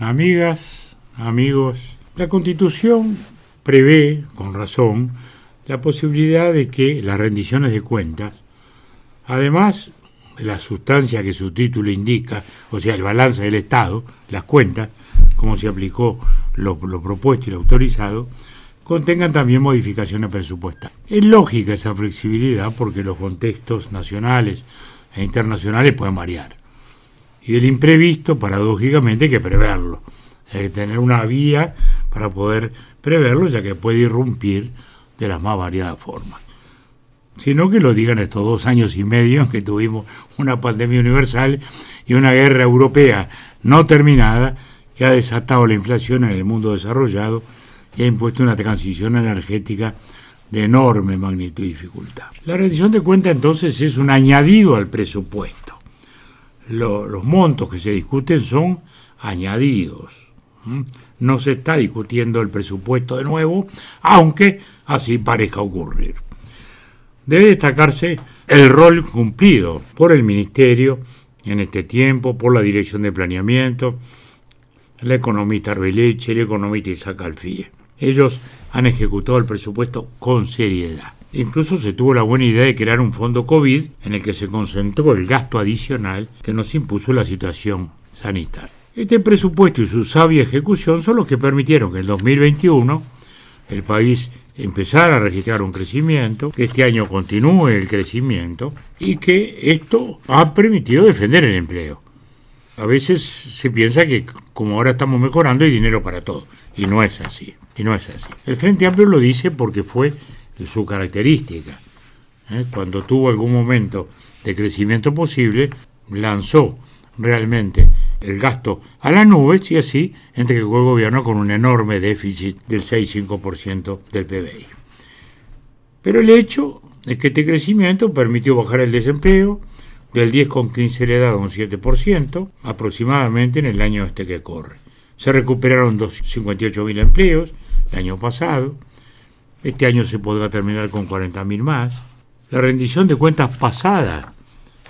Amigas, amigos, la Constitución prevé, con razón, la posibilidad de que las rendiciones de cuentas, además de la sustancia que su título indica, o sea, el balance del Estado, las cuentas, como se aplicó lo, propuesto y lo autorizado, contengan también modificaciones presupuestales. Es lógica esa flexibilidad porque los contextos nacionales e internacionales pueden variar. Y el imprevisto, paradójicamente, hay que preverlo. Hay que tener una vía para poder preverlo, ya que puede irrumpir de las más variadas formas. Sino que lo digan estos dos años y medio en que tuvimos una pandemia universal y una guerra europea no terminada que ha desatado la inflación en el mundo desarrollado y ha impuesto una transición energética de enorme magnitud y dificultad. La rendición de cuenta entonces es un añadido al presupuesto. Los montos que se discuten son añadidos. No se está discutiendo el presupuesto de nuevo, aunque así parezca ocurrir. Debe destacarse el rol cumplido por el Ministerio en este tiempo, por la Dirección de Planeamiento, la economista Arbeleche, el economista Isaac Alfie. Ellos han ejecutado el presupuesto con seriedad. Incluso se tuvo la buena idea de crear un fondo COVID en el que se concentró el gasto adicional que nos impuso la situación sanitaria. Este presupuesto y su sabia ejecución son los que permitieron que en 2021 el país empezara a registrar un crecimiento, que este año continúe el crecimiento y que esto ha permitido defender el empleo. A veces se piensa que como ahora estamos mejorando hay dinero para todo y no es así. Y no es así. El Frente Amplio lo dice porque fue su característica. ¿eh? Cuando tuvo algún momento de crecimiento posible, lanzó realmente el gasto a la nube y así entregó el gobierno con un enorme déficit del 6-5% del PBI. Pero el hecho es que este crecimiento permitió bajar el desempleo del 10,15 le a un 7% aproximadamente en el año este que corre. Se recuperaron 58.000 empleos, el año pasado. Este año se podrá terminar con 40.000 más. La rendición de cuentas pasada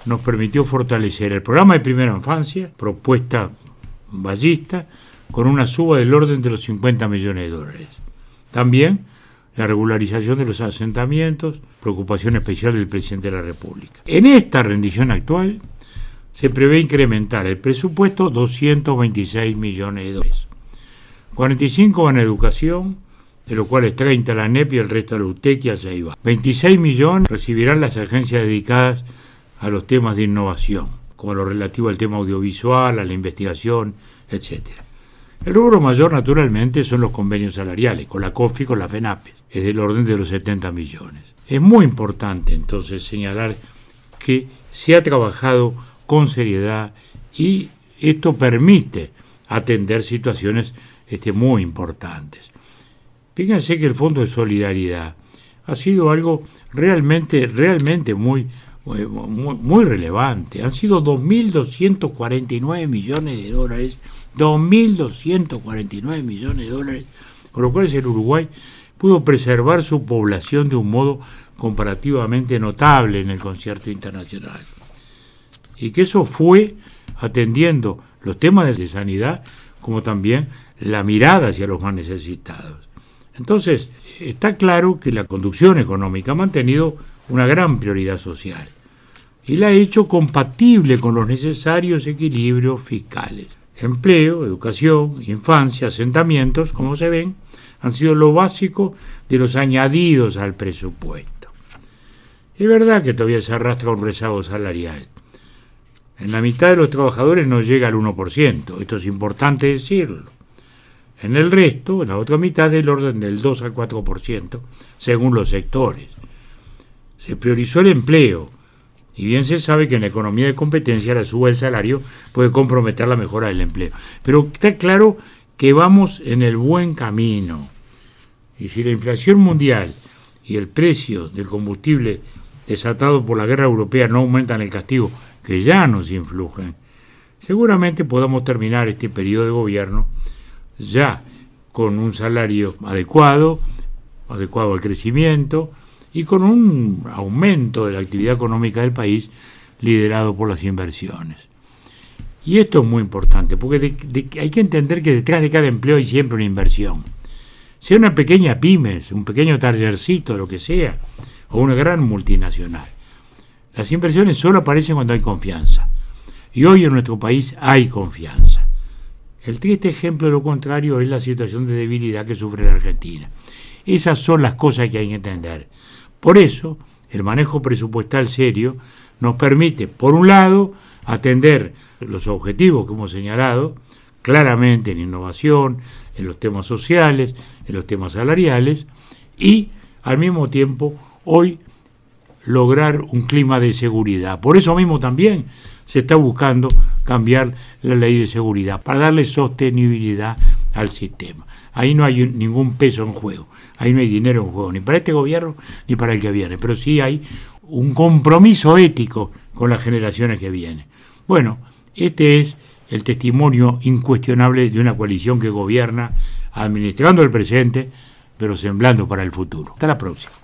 nos permitió fortalecer el programa de primera infancia, propuesta ballista, con una suba del orden de los 50 millones de dólares. También la regularización de los asentamientos, preocupación especial del presidente de la República. En esta rendición actual se prevé incrementar el presupuesto 226 millones de dólares. 45 van a educación, de lo cual es 30 la NEP y el resto la UTEC y a 26 millones recibirán las agencias dedicadas a los temas de innovación, como lo relativo al tema audiovisual, a la investigación, etc. El rubro mayor, naturalmente, son los convenios salariales, con la COFI y con la FENAPES, es del orden de los 70 millones. Es muy importante, entonces, señalar que se ha trabajado con seriedad y esto permite atender situaciones este, muy importantes. Fíjense que el Fondo de Solidaridad ha sido algo realmente, realmente muy, muy, muy relevante. Han sido 2.249 millones de dólares, 2.249 millones de dólares, con lo cual el Uruguay pudo preservar su población de un modo comparativamente notable en el concierto internacional. Y que eso fue atendiendo los temas de sanidad como también la mirada hacia los más necesitados. Entonces, está claro que la conducción económica ha mantenido una gran prioridad social y la ha hecho compatible con los necesarios equilibrios fiscales. Empleo, educación, infancia, asentamientos, como se ven, han sido lo básico de los añadidos al presupuesto. Es verdad que todavía se arrastra un rezago salarial. En la mitad de los trabajadores no llega al 1%, esto es importante decirlo. En el resto, en la otra mitad, del orden del 2 al 4%, según los sectores. Se priorizó el empleo, y bien se sabe que en la economía de competencia la suba del salario puede comprometer la mejora del empleo. Pero está claro que vamos en el buen camino. Y si la inflación mundial y el precio del combustible desatado por la guerra europea no aumentan el castigo que ya nos influyen, seguramente podamos terminar este periodo de gobierno ya con un salario adecuado, adecuado al crecimiento y con un aumento de la actividad económica del país liderado por las inversiones. Y esto es muy importante, porque hay que entender que detrás de cada empleo hay siempre una inversión. Sea una pequeña pymes, un pequeño tallercito, lo que sea, o una gran multinacional. Las inversiones solo aparecen cuando hay confianza. Y hoy en nuestro país hay confianza. El triste ejemplo de lo contrario es la situación de debilidad que sufre la Argentina. Esas son las cosas que hay que entender. Por eso, el manejo presupuestal serio nos permite, por un lado, atender los objetivos que hemos señalado, claramente en innovación, en los temas sociales, en los temas salariales, y al mismo tiempo hoy lograr un clima de seguridad. Por eso mismo también se está buscando cambiar la ley de seguridad, para darle sostenibilidad al sistema. Ahí no hay ningún peso en juego, ahí no hay dinero en juego, ni para este gobierno ni para el que viene, pero sí hay un compromiso ético con las generaciones que vienen. Bueno, este es el testimonio incuestionable de una coalición que gobierna administrando el presente, pero semblando para el futuro. Hasta la próxima.